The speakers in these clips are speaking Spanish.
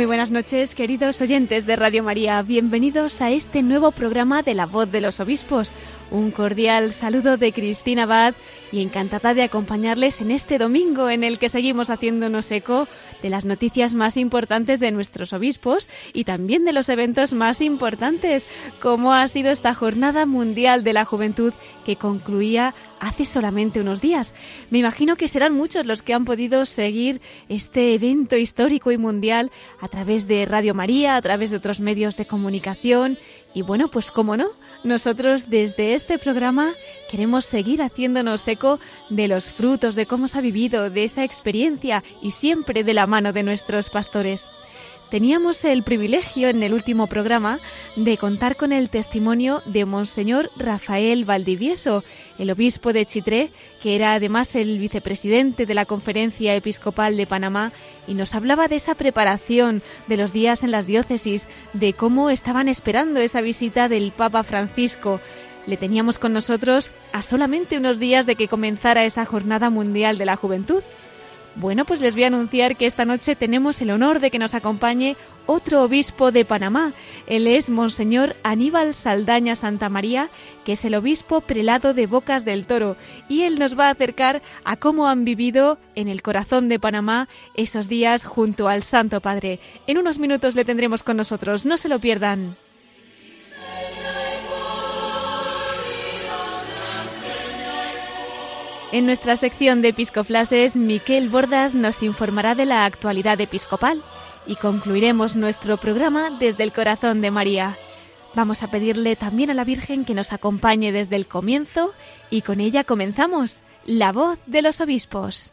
Muy buenas noches, queridos oyentes de Radio María. Bienvenidos a este nuevo programa de La Voz de los Obispos. Un cordial saludo de Cristina Abad y encantada de acompañarles en este domingo en el que seguimos haciéndonos eco de las noticias más importantes de nuestros obispos y también de los eventos más importantes, como ha sido esta Jornada Mundial de la Juventud que concluía hace solamente unos días. Me imagino que serán muchos los que han podido seguir este evento histórico y mundial a través de Radio María, a través de otros medios de comunicación y bueno, pues cómo no, nosotros desde este programa queremos seguir haciéndonos eco de los frutos, de cómo se ha vivido, de esa experiencia y siempre de la mano de nuestros pastores. Teníamos el privilegio en el último programa de contar con el testimonio de Monseñor Rafael Valdivieso, el obispo de Chitré, que era además el vicepresidente de la Conferencia Episcopal de Panamá, y nos hablaba de esa preparación de los días en las diócesis, de cómo estaban esperando esa visita del Papa Francisco. Le teníamos con nosotros a solamente unos días de que comenzara esa Jornada Mundial de la Juventud. Bueno, pues les voy a anunciar que esta noche tenemos el honor de que nos acompañe otro obispo de Panamá. Él es Monseñor Aníbal Saldaña Santa María, que es el obispo prelado de Bocas del Toro, y él nos va a acercar a cómo han vivido en el corazón de Panamá esos días junto al Santo Padre. En unos minutos le tendremos con nosotros, no se lo pierdan. En nuestra sección de episcoflases, Miquel Bordas nos informará de la actualidad episcopal y concluiremos nuestro programa desde el corazón de María. Vamos a pedirle también a la Virgen que nos acompañe desde el comienzo y con ella comenzamos La voz de los obispos.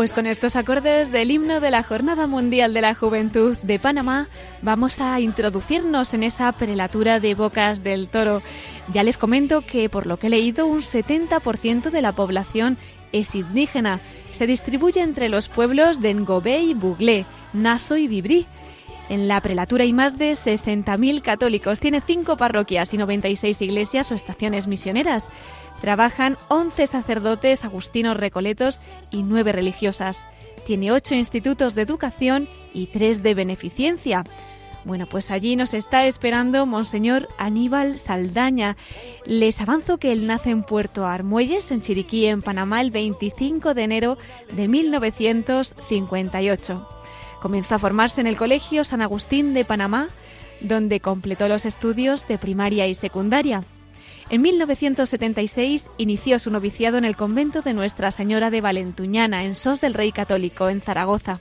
Pues con estos acordes del himno de la Jornada Mundial de la Juventud de Panamá, vamos a introducirnos en esa prelatura de Bocas del Toro. Ya les comento que, por lo que he leído, un 70% de la población es indígena. Se distribuye entre los pueblos de Ngobé y Buglé, Naso y Vibrí. En la prelatura hay más de 60.000 católicos. Tiene cinco parroquias y 96 iglesias o estaciones misioneras. Trabajan 11 sacerdotes agustinos recoletos y 9 religiosas. Tiene 8 institutos de educación y 3 de beneficencia. Bueno, pues allí nos está esperando Monseñor Aníbal Saldaña. Les avanzo que él nace en Puerto Armuelles, en Chiriquí, en Panamá, el 25 de enero de 1958. Comenzó a formarse en el Colegio San Agustín de Panamá, donde completó los estudios de primaria y secundaria. En 1976 inició su noviciado en el convento de Nuestra Señora de Valentuñana, en Sos del Rey Católico, en Zaragoza.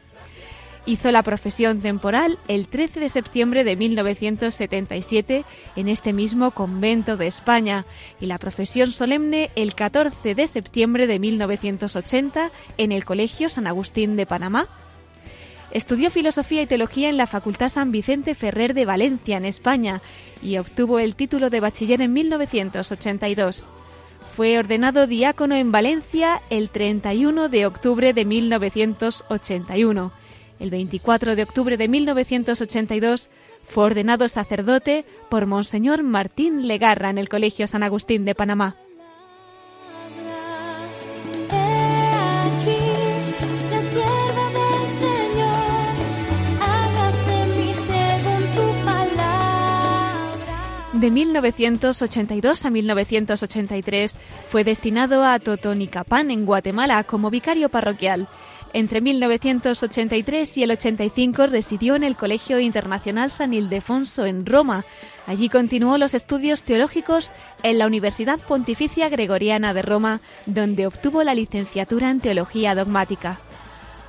Hizo la profesión temporal el 13 de septiembre de 1977 en este mismo convento de España y la profesión solemne el 14 de septiembre de 1980 en el Colegio San Agustín de Panamá. Estudió filosofía y teología en la Facultad San Vicente Ferrer de Valencia, en España, y obtuvo el título de bachiller en 1982. Fue ordenado diácono en Valencia el 31 de octubre de 1981. El 24 de octubre de 1982 fue ordenado sacerdote por Monseñor Martín Legarra en el Colegio San Agustín de Panamá. De 1982 a 1983 fue destinado a Totonicapán, en Guatemala, como vicario parroquial. Entre 1983 y el 85 residió en el Colegio Internacional San Ildefonso en Roma. Allí continuó los estudios teológicos en la Universidad Pontificia Gregoriana de Roma, donde obtuvo la licenciatura en Teología Dogmática.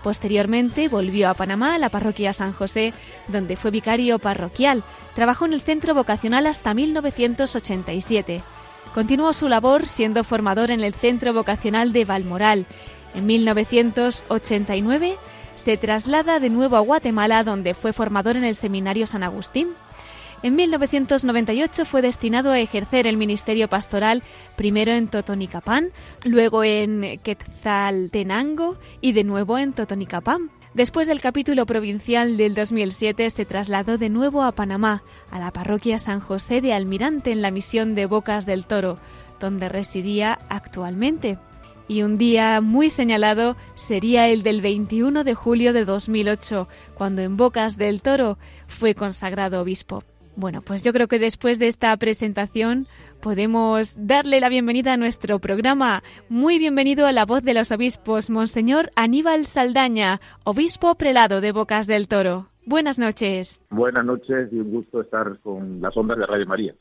Posteriormente volvió a Panamá, a la parroquia San José, donde fue vicario parroquial. Trabajó en el centro vocacional hasta 1987. Continuó su labor siendo formador en el centro vocacional de Valmoral. En 1989 se traslada de nuevo a Guatemala, donde fue formador en el Seminario San Agustín. En 1998 fue destinado a ejercer el ministerio pastoral primero en Totonicapán, luego en Quetzaltenango y de nuevo en Totonicapán. Después del capítulo provincial del 2007 se trasladó de nuevo a Panamá, a la parroquia San José de Almirante en la misión de Bocas del Toro, donde residía actualmente. Y un día muy señalado sería el del 21 de julio de 2008, cuando en Bocas del Toro fue consagrado obispo. Bueno, pues yo creo que después de esta presentación podemos darle la bienvenida a nuestro programa. Muy bienvenido a la voz de los obispos, Monseñor Aníbal Saldaña, obispo prelado de Bocas del Toro. Buenas noches. Buenas noches y un gusto estar con las ondas de Radio María.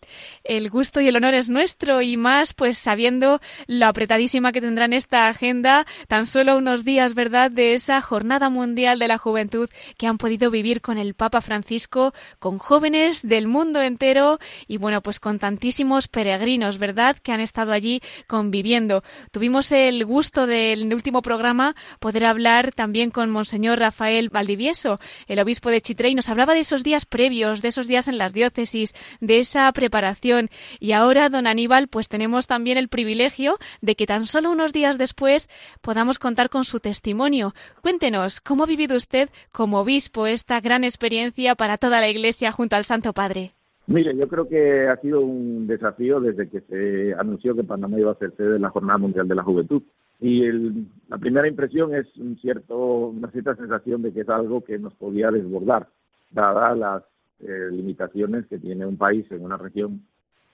El gusto y el honor es nuestro y más pues sabiendo lo apretadísima que tendrán esta agenda, tan solo unos días, ¿verdad?, de esa Jornada Mundial de la Juventud que han podido vivir con el Papa Francisco, con jóvenes del mundo entero y bueno, pues con tantísimos peregrinos, ¿verdad?, que han estado allí conviviendo. Tuvimos el gusto del último programa poder hablar también con Monseñor Rafael Valdivieso, el obispo de Chitré y nos hablaba de esos días previos, de esos días en las diócesis, de esa preparación. Y ahora, don Aníbal, pues tenemos también el privilegio de que tan solo unos días después podamos contar con su testimonio. Cuéntenos, ¿cómo ha vivido usted como obispo esta gran experiencia para toda la Iglesia junto al Santo Padre? Mire, yo creo que ha sido un desafío desde que se anunció que Panamá iba a ser sede de la Jornada Mundial de la Juventud. Y el, la primera impresión es un cierto, una cierta sensación de que es algo que nos podía desbordar, dadas las eh, limitaciones que tiene un país en una región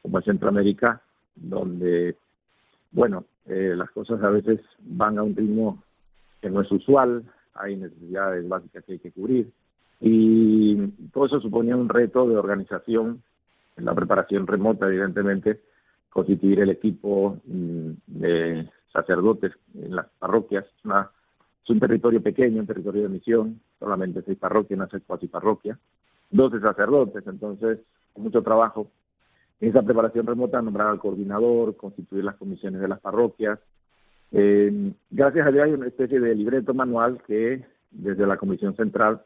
como Centroamérica, donde, bueno, eh, las cosas a veces van a un ritmo que no es usual, hay necesidades básicas que hay que cubrir, y todo eso suponía un reto de organización, en la preparación remota, evidentemente, constituir el equipo mm, de sacerdotes en las parroquias. Es, un territorio pequeño, un territorio de misión, solamente seis parroquias, no sé cuatro parroquias, doce sacerdotes, entonces mucho trabajo. En esa preparación remota, nombrar al coordinador, constituir las comisiones de las parroquias. Eh, gracias a Dios hay una especie de libreto manual que desde la Comisión Central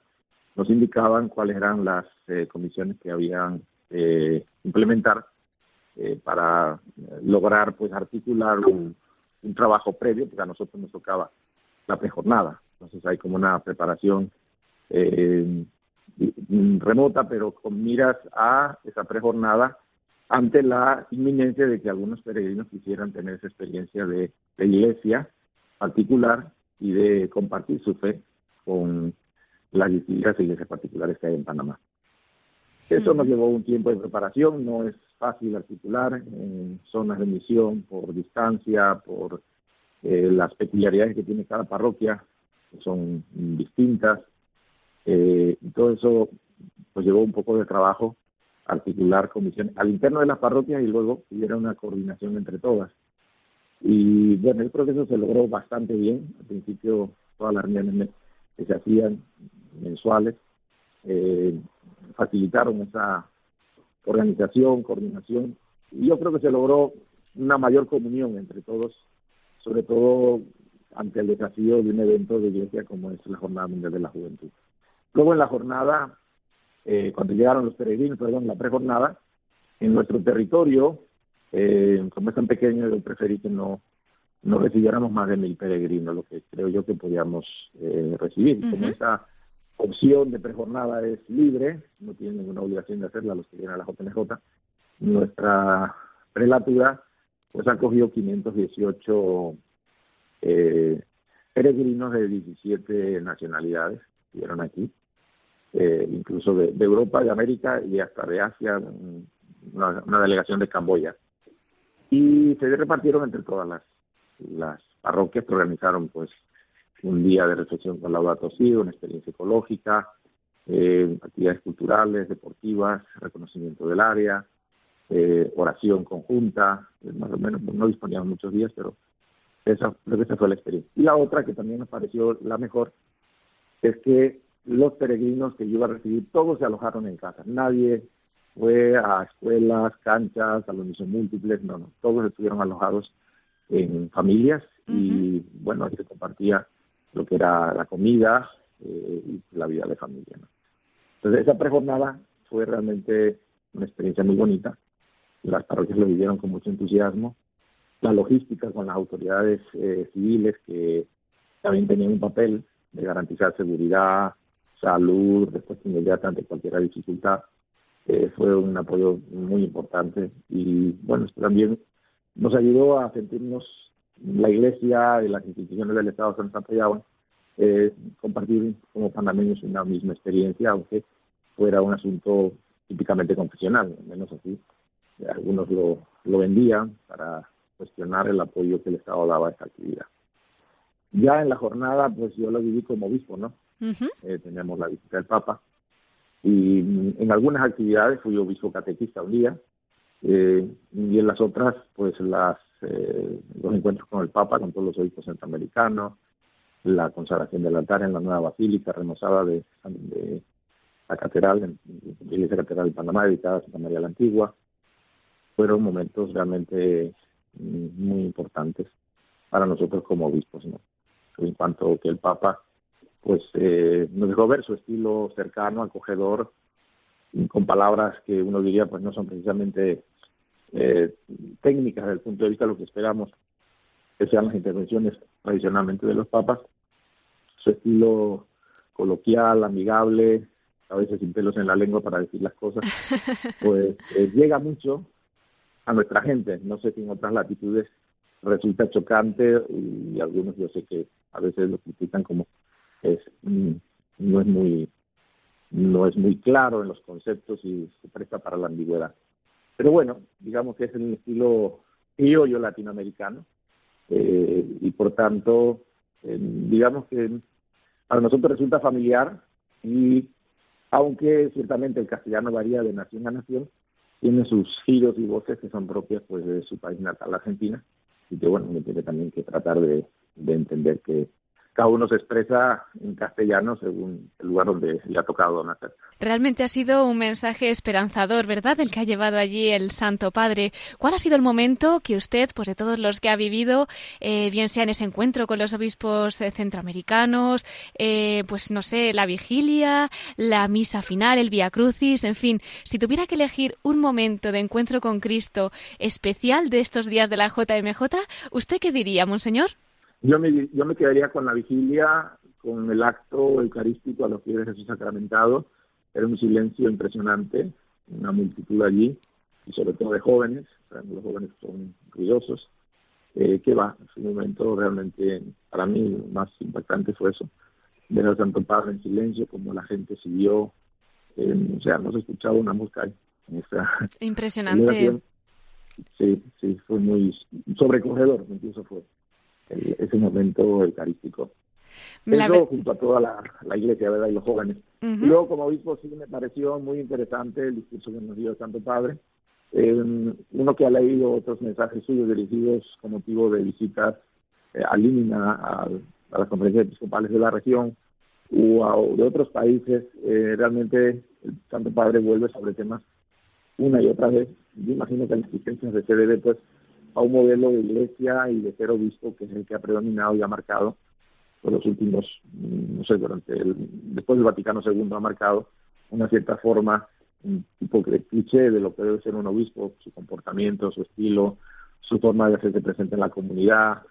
nos indicaban cuáles eran las eh, comisiones que habían eh, implementar eh, para lograr pues articular un, un trabajo previo, porque a nosotros nos tocaba la prejornada. Entonces hay como una preparación eh, remota, pero con miras a esa prejornada ante la inminencia de que algunos peregrinos quisieran tener esa experiencia de, de iglesia particular y de compartir su fe con las distintas iglesias particulares que hay en Panamá. Eso nos llevó un tiempo de preparación, no es fácil articular en zonas de misión por distancia, por eh, las peculiaridades que tiene cada parroquia, que son distintas. Eh, y todo eso pues llevó un poco de trabajo articular comisiones al interno de las parroquias y luego hubiera una coordinación entre todas. Y bueno, el proceso se logró bastante bien. Al principio todas las reuniones que se hacían mensuales eh, facilitaron esa organización, coordinación, y yo creo que se logró una mayor comunión entre todos, sobre todo ante el desafío de un evento de iglesia como es la Jornada Mundial de la Juventud. Luego en la jornada, eh, cuando llegaron los peregrinos, perdón, la prejornada, en nuestro territorio, eh, como es tan pequeño, yo preferí que no, no recibiéramos más de mil peregrinos, lo que creo yo que podíamos eh, recibir. Como opción de prejornada es libre, no tienen ninguna obligación de hacerla los que vienen a la JNJ, nuestra prelatura pues ha cogido 518 eh, peregrinos de 17 nacionalidades, vieron aquí, eh, incluso de, de, Europa, de América y hasta de Asia, una, una, delegación de Camboya. Y se repartieron entre todas las, las parroquias que organizaron pues un día de reflexión con Laudato Si, una experiencia ecológica, eh, actividades culturales, deportivas, reconocimiento del área, eh, oración conjunta, eh, más o menos, no disponíamos muchos días, pero esa, creo que esa fue la experiencia. Y la otra que también nos pareció la mejor es que los peregrinos que yo iba a recibir, todos se alojaron en casa. Nadie fue a escuelas, canchas, a los múltiples, no, no, todos estuvieron alojados en familias y bueno, se compartía lo que era la comida eh, y la vida de familia. ¿no? Entonces esa prejornada fue realmente una experiencia muy bonita. Las parroquias lo vivieron con mucho entusiasmo. La logística con las autoridades eh, civiles que también tenían un papel de garantizar seguridad, salud, respuesta inmediata ante cualquier dificultad, eh, fue un apoyo muy importante y bueno, también nos ayudó a sentirnos la iglesia y las instituciones del Estado se nos apoyaban, eh, compartir como panameños una misma experiencia, aunque fuera un asunto típicamente confesional, al menos así. Algunos lo, lo vendían para cuestionar el apoyo que el Estado daba a esta actividad. Ya en la jornada, pues yo lo viví como obispo, ¿no? eh, teníamos la visita del Papa y en algunas actividades fui obispo catequista un día eh, y en las otras, pues las eh, los encuentros con el Papa, con todos los obispos centroamericanos, la consagración del altar en la nueva basílica remozada de, de la catedral, la iglesia catedral de Panamá, dedicada a Santa María la Antigua. Fueron momentos realmente mm, muy importantes para nosotros como obispos, ¿no? En cuanto que el Papa pues eh, nos dejó ver su estilo cercano, acogedor, con palabras que uno diría pues no son precisamente eh, técnicas desde el punto de vista de lo que esperamos que sean las intervenciones tradicionalmente de los papas, su estilo coloquial, amigable, a veces sin pelos en la lengua para decir las cosas, pues eh, llega mucho a nuestra gente. No sé si en otras latitudes resulta chocante y algunos yo sé que a veces lo critican como es mm, no es muy no es muy claro en los conceptos y se presta para la ambigüedad. Pero bueno, digamos que es el estilo criollo latinoamericano eh, y por tanto, eh, digamos que para nosotros resulta familiar y aunque ciertamente el castellano varía de nación a nación, tiene sus giros y voces que son propias pues de su país natal, Argentina, y que bueno, uno tiene también que tratar de, de entender que cada uno se expresa en castellano según el lugar donde le ha tocado nacer. Realmente ha sido un mensaje esperanzador, ¿verdad? El que ha llevado allí el Santo Padre. ¿Cuál ha sido el momento que usted, pues de todos los que ha vivido, eh, bien sea en ese encuentro con los obispos eh, centroamericanos, eh, pues no sé, la vigilia, la misa final, el Via Crucis, en fin, si tuviera que elegir un momento de encuentro con Cristo especial de estos días de la JMJ, ¿usted qué diría, monseñor? Yo me, yo me quedaría con la vigilia, con el acto eucarístico a los pies de Jesús sacramentado. Era un silencio impresionante, una multitud allí, y sobre todo de jóvenes, los jóvenes son ruidosos. Eh, que va, es un momento realmente, para mí, más impactante fue eso, ver al Santo Padre en silencio, como la gente siguió, eh, o sea, no se escuchaba una mosca en esta Impresionante. Sí, sí, fue muy sobrecogedor, incluso fue ese momento eucarístico. Eso junto a toda la, la, iglesia, ¿verdad? Y los jóvenes. y luego, como obispo, sí me pareció muy interesante el discurso que nos dio el Santo Padre. Eh, uno que ha leído otros mensajes suyos dirigidos con motivo de visitas eh, a Límina, a, a, las conferencias episcopales de la región o a, de otros países, eh, realmente el Santo Padre vuelve sobre temas una y otra vez. Yo imagino que las existencias de CDB, pues, a un modelo de iglesia y de ser obispo, que es el que ha predominado y ha marcado por los últimos, mm, no sé, durante el, después del Vaticano II ha marcado una cierta forma, un tipo de cliché de lo que debe ser un obispo, su comportamiento, su estilo, su forma de hacerse presente en la comunidad,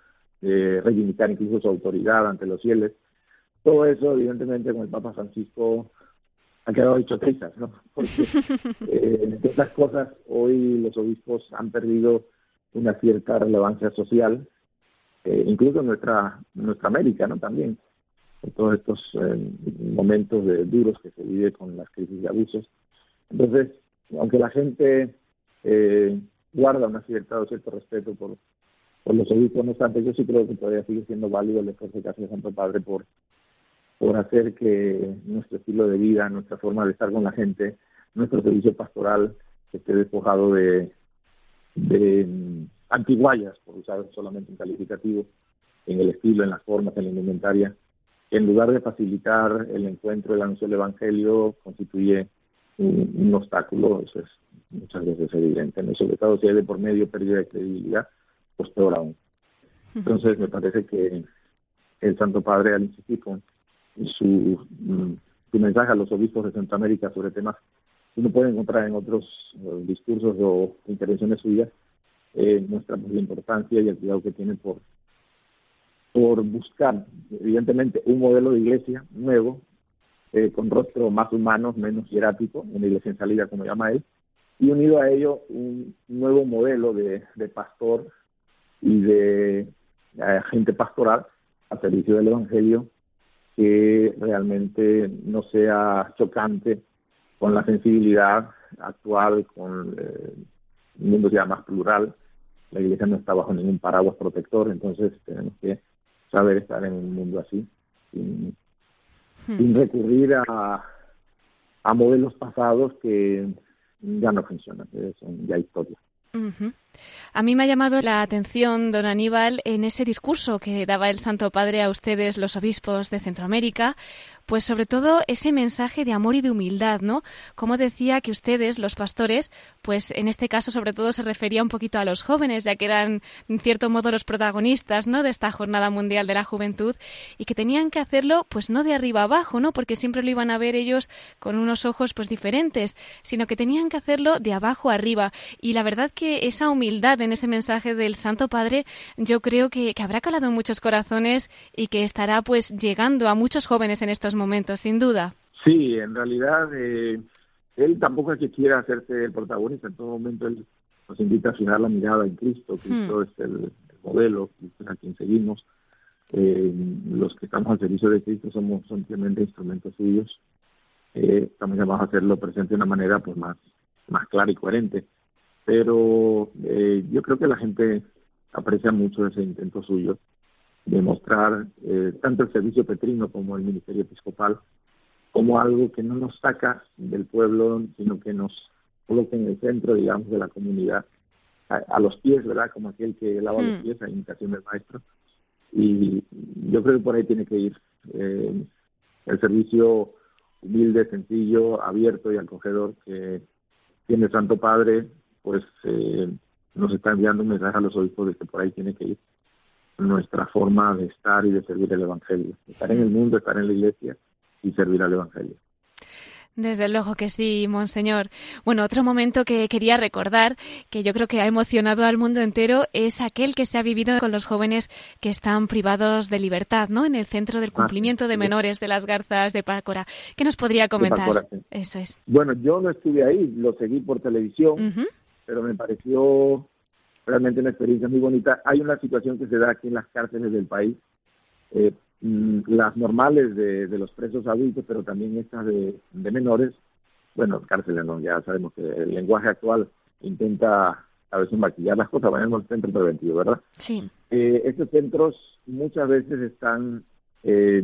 de reivindicar incluso su autoridad ante los fieles. Todo eso, evidentemente, con el Papa Francisco ha quedado hecho trizas, ¿no? Porque eh, otras cosas, hoy los obispos han perdido una cierta relevancia social, eh, incluso en nuestra, nuestra América, ¿no? También, en todos estos eh, momentos de duros que se vive con las crisis de abusos. Entonces, aunque la gente eh, guarda una cierta, cierto respeto por, por los obispos, no obstante, yo sí creo que todavía sigue siendo válido el esfuerzo que hace el Santo Padre por, por hacer que nuestro estilo de vida, nuestra forma de estar con la gente, nuestro servicio pastoral esté despojado de, de antiguayas, por usar solamente un calificativo, en el estilo, en las formas, en la indumentaria, que en lugar de facilitar el encuentro, el anuncio del Evangelio, constituye un, un obstáculo, eso es muchas veces evidente, ¿no? Sobre todo si hay de por medio pérdida de credibilidad, pues peor aún. Entonces me parece que el Santo Padre al insistir con su, mm, su mensaje a los obispos de Centroamérica sobre temas uno puede encontrar en otros eh, discursos o intervenciones suyas, eh, muestra pues, la importancia y el cuidado que tiene por, por buscar, evidentemente, un modelo de iglesia nuevo, eh, con rostro más humano, menos hierático, una iglesia en salida, como llama él, y unido a ello un nuevo modelo de, de pastor y de eh, agente pastoral al servicio del Evangelio que realmente no sea chocante con la sensibilidad actual, con eh, un mundo ya más plural. La iglesia no está bajo ningún paraguas protector, entonces tenemos que saber estar en un mundo así, sin, sin recurrir a, a modelos pasados que ya no funcionan, que son ya historia. A mí me ha llamado la atención, don Aníbal, en ese discurso que daba el Santo Padre a ustedes, los obispos de Centroamérica, pues sobre todo ese mensaje de amor y de humildad, ¿no? Como decía que ustedes, los pastores, pues en este caso sobre todo se refería un poquito a los jóvenes, ya que eran en cierto modo los protagonistas, ¿no? De esta Jornada Mundial de la Juventud y que tenían que hacerlo, pues no de arriba abajo, ¿no? Porque siempre lo iban a ver ellos con unos ojos, pues diferentes, sino que tenían que hacerlo de abajo arriba. Y la verdad que esa humildad en ese mensaje del Santo Padre, yo creo que, que habrá calado en muchos corazones y que estará pues llegando a muchos jóvenes en estos momentos, sin duda. Sí, en realidad eh, él tampoco es que quiera hacerse el protagonista, en todo momento él nos invita a fijar la mirada en Cristo, Cristo es el, el modelo, Cristo es a quien seguimos. Eh, los que estamos al servicio de Cristo somos simplemente instrumentos suyos. Eh, estamos llamados a hacerlo presente de una manera pues más, más clara y coherente. Pero eh, yo creo que la gente aprecia mucho ese intento suyo de mostrar eh, tanto el servicio petrino como el ministerio episcopal como algo que no nos saca del pueblo, sino que nos coloca en el centro, digamos, de la comunidad, a, a los pies, ¿verdad? Como aquel que lava los Hmm. pies a imitación del maestro. Y yo creo que por ahí tiene que ir eh, el servicio humilde, sencillo, abierto y acogedor que tiene el Santo Padre, pues eh, nos está enviando un mensaje a los obispos de que por ahí tiene que ir nuestra forma de estar y de servir el Evangelio. Estar en el mundo, estar en la iglesia y servir al Evangelio. Desde luego que sí, monseñor. Bueno, otro momento que quería recordar, que yo creo que ha emocionado al mundo entero, es aquel que se ha vivido con los jóvenes que están privados de libertad, ¿no? En el centro del Ah, cumplimiento de menores de las garzas de Pácora. ¿Qué nos podría comentar? Pácora, sí. Eso es. Bueno, yo no estuve ahí, lo seguí por televisión, Ujú. Pero me pareció realmente una experiencia muy bonita. Hay una situación que se da aquí en las cárceles del país, eh, mm, las normales de, de los presos adultos, pero también estas de, de menores. Bueno, cárceles no, ya sabemos que el lenguaje actual intenta a veces maquillar las cosas, bueno, el centro preventivo, ¿verdad? Sí. Eh, estos centros muchas veces están, eh,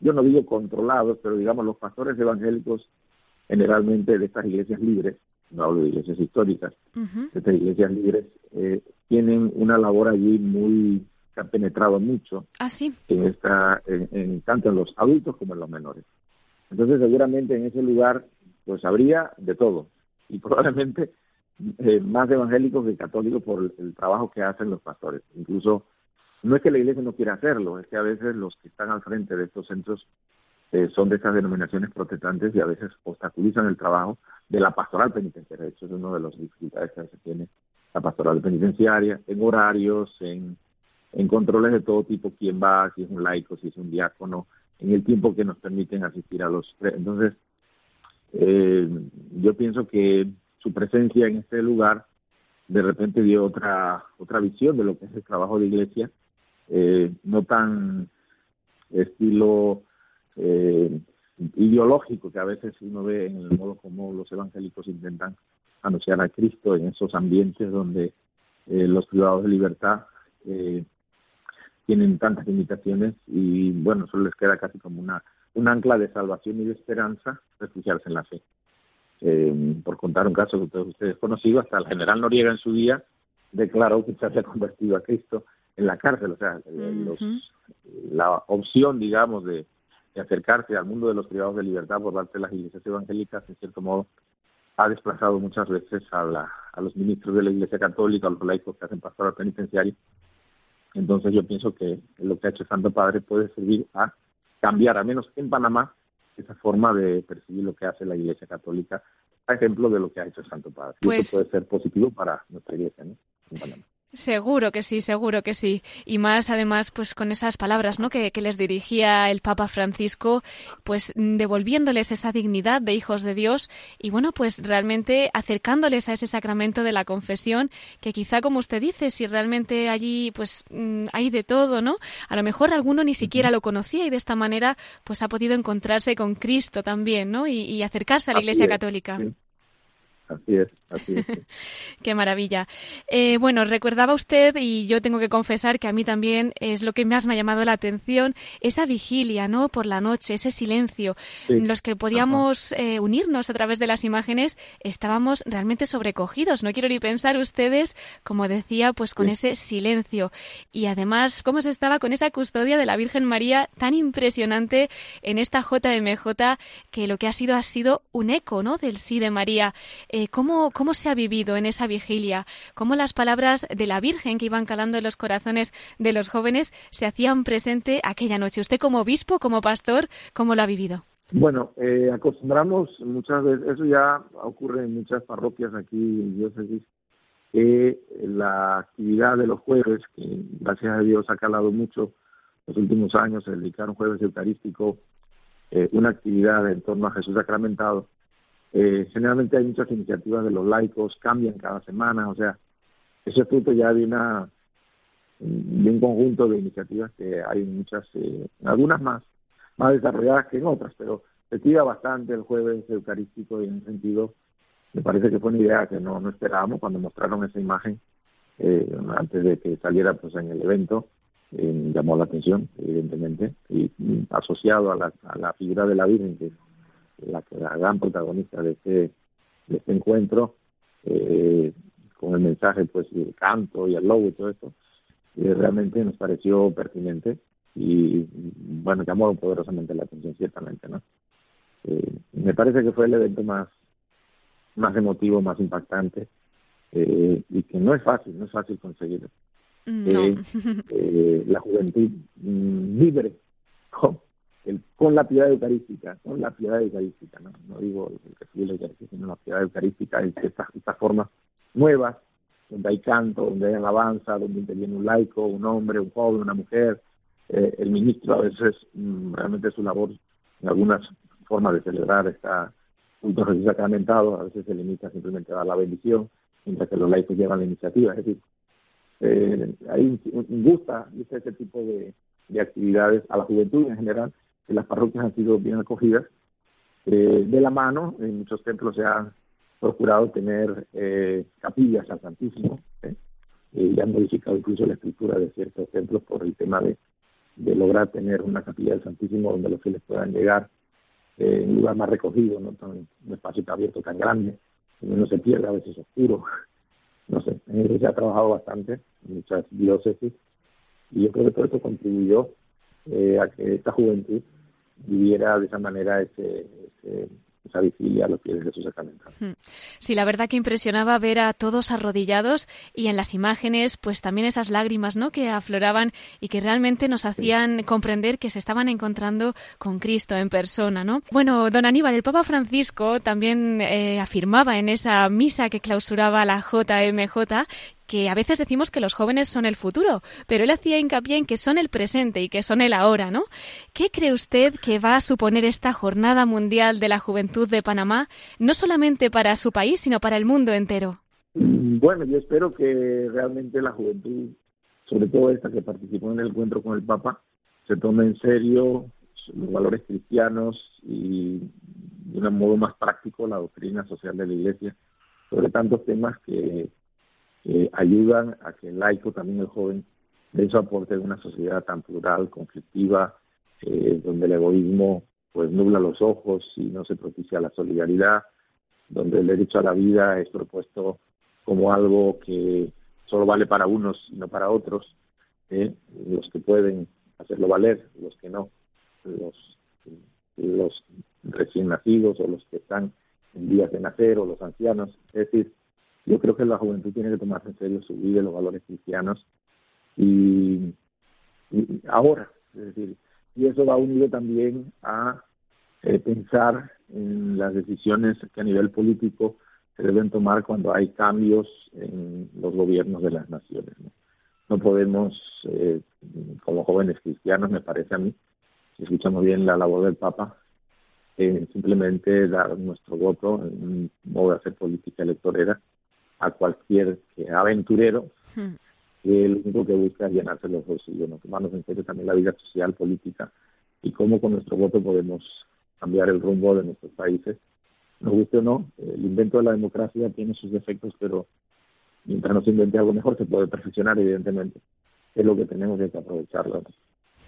yo no digo controlados, pero digamos los pastores evangélicos generalmente de estas iglesias libres, no hablo de iglesias históricas, de estas iglesias libres, eh, tienen una labor allí muy, que ha penetrado mucho Ah, sí. en esta, en, en- tanto en los adultos como en los menores. Entonces seguramente en ese lugar pues habría de todo y probablemente eh, más evangélicos que católicos por el, el trabajo que hacen los pastores. Incluso no es que la iglesia no quiera hacerlo, es que a veces los que están al frente de estos centros eh, son de estas denominaciones protestantes y a veces obstaculizan el trabajo de la pastoral penitenciaria. De hecho, es una de las dificultades que se tiene la pastoral penitenciaria, en horarios, en, en controles de todo tipo, quién va, si es un laico, si es un diácono, en el tiempo que nos permiten asistir a los... Entonces, eh, yo pienso que su presencia en este lugar de repente dio otra otra visión de lo que es el trabajo de iglesia, eh, no tan estilo eh, ideológico que a veces uno ve en el modo como los evangélicos intentan anunciar a Cristo en esos ambientes donde eh, los privados de libertad eh, tienen tantas limitaciones y bueno, solo les queda casi como una un ancla de salvación y de esperanza refugiarse en la fe. Eh, por contar un caso que todos ustedes conocido, hasta el general Noriega en su día declaró que se había convertido a Cristo en la cárcel, o sea, los, la opción, digamos, de, de, acercarse al mundo de los privados de libertad por parte de las iglesias evangélicas, en cierto modo, ha desplazado muchas veces a, la, a los ministros de la Iglesia Católica, a los laicos que hacen pastoral penitenciario. Entonces yo pienso que lo que ha hecho el Santo Padre puede servir a cambiar, al menos en Panamá, esa forma de percibir lo que hace la Iglesia Católica, a ejemplo de lo que ha hecho el Santo Padre. Y Pues- eso puede ser positivo para nuestra Iglesia, ¿no? En Panamá. Seguro que sí, seguro que sí. Y más además, pues con esas palabras, ¿no? Que, que les dirigía el Papa Francisco, pues devolviéndoles esa dignidad de hijos de Dios y bueno, pues realmente acercándoles a ese sacramento de la confesión, que quizá como usted dice, si realmente allí pues mm, hay de todo, ¿no? A lo mejor alguno ni siquiera lo conocía y de esta manera pues ha podido encontrarse con Cristo también, ¿no? Y, y acercarse a la Iglesia es, Católica. sí. Así es, así es. Qué maravilla. Eh, bueno, recordaba usted, y yo tengo que confesar que a mí también es lo que más me ha llamado la atención, esa vigilia, ¿no? Por la noche, ese silencio. Sí. Los que podíamos eh, unirnos a través de las imágenes estábamos realmente sobrecogidos. No quiero ni pensar ustedes, como decía, pues con Sí. ese silencio. Y además, cómo se estaba con esa custodia de la Virgen María tan impresionante en esta JMJ, que lo que ha sido ha sido un eco, ¿no? Del sí de María. Eh, ¿cómo, ¿Cómo se ha vivido en esa vigilia? ¿Cómo las palabras de la Virgen que iban calando en los corazones de los jóvenes se hacían presente aquella noche? Usted como obispo, como pastor, ¿cómo lo ha vivido? Bueno, eh, acostumbramos muchas veces, eso ya ocurre en muchas parroquias aquí en diócesis, que la actividad de los jueves, que gracias a Dios ha calado mucho los últimos años, el dedicar un jueves eucarístico, eh, una actividad en torno a Jesús sacramentado, eh, generalmente hay muchas iniciativas de los laicos, cambian cada semana, o sea, eso es fruto ya de una de un conjunto de iniciativas que hay muchas, eh, algunas más, más desarrolladas que en otras, pero se cuida bastante el jueves eucarístico y en ese sentido me parece que fue una idea que no, no esperábamos cuando mostraron esa imagen eh, antes de que saliera pues en el evento eh, llamó la atención evidentemente y mm, asociado a la, a la figura de la Virgen que la, la gran protagonista de este, de este encuentro eh, con el mensaje pues y el canto y el logo y todo esto eh, realmente nos pareció pertinente y bueno llamó poderosamente la atención ciertamente no eh, me parece que fue el evento más más emotivo más impactante y que no es fácil no es fácil conseguirlo No. Eh, la juventud mm, libre con, el- con la piedad eucarística con la piedad eucarística no, no digo el que sigue la Eucaristía, sino la piedad eucarística es estas formas nuevas donde hay canto, donde hay alabanza, donde interviene un laico, un hombre, un joven, una mujer, eh, el ministro a veces mm, realmente su labor en algunas formas de celebrar esta culto a Jesús sacramentado, a veces se limita simplemente a dar la bendición, mientras que los laicos llevan la iniciativa, es decir, eh, ahí gusta, ese tipo de actividades a la juventud en general, las parroquias han sido bien acogidas, eh, de la mano, en muchos templos se ha procurado tener eh, capillas al Santísimo, ¿eh? Y han modificado incluso la estructura de ciertos templos por el tema de, de lograr tener una capilla del Santísimo donde los fieles puedan llegar en un lugar más recogido, no tan un espacio tan abierto tan grande, donde no se pierde, a veces oscuro. No sé, en eso se ha trabajado bastante, muchas diócesis, y yo creo que todo esto contribuyó a que esta juventud viviera de esa manera ese, ese esa vigilia a los pies de Jesús sacramentado. Sí, la verdad que impresionaba ver a todos arrodillados y en las imágenes, pues también esas lágrimas, ¿no? Que afloraban y que realmente nos hacían comprender que se estaban encontrando con Cristo en persona, ¿no? Bueno, don Aníbal, el Papa Francisco también eh, afirmaba en esa misa que clausuraba la JMJ que a veces decimos que los jóvenes son el futuro, pero él hacía hincapié en que son el presente y que son el ahora, ¿no? ¿Qué cree usted que va a suponer esta Jornada Mundial de la Juventud de Panamá, no solamente para su país, sino para el mundo entero? Mm, bueno, yo espero que realmente la juventud, sobre todo esta que participó en el encuentro con el Papa, se tome en serio los valores cristianos y de un modo más práctico la doctrina social de la Iglesia sobre tantos temas que eh, ayudan a que el laico, también el joven, dé su aporte en una sociedad tan plural, conflictiva, eh, donde el egoísmo pues nubla los ojos y no se propicia la solidaridad, donde el derecho a la vida es propuesto como algo que solo vale para unos y no para otros, eh, los que pueden hacerlo valer, los que no, los, los recién nacidos o los que están en días de nacer o los ancianos, es decir, yo creo que la juventud tiene que tomarse en serio su vida los valores cristianos y, ahora, es decir, y eso va unido también a eh, pensar en las decisiones que a nivel político se deben tomar cuando hay cambios en los gobiernos de las naciones. No, podemos, eh, como jóvenes cristianos, me parece a mí, si escuchamos bien la labor del Papa, eh, simplemente dar nuestro voto en un modo de hacer política electorera a cualquier aventurero hmm. que lo único que busca es llenarse los bolsillos, ¿no? tomarnos en serio también la vida social, política y cómo con nuestro voto podemos cambiar el rumbo de nuestros países. Nos guste o no, el invento de la democracia tiene sus defectos, pero mientras no se invente algo mejor se puede perfeccionar, evidentemente. Es lo que tenemos que aprovecharlo.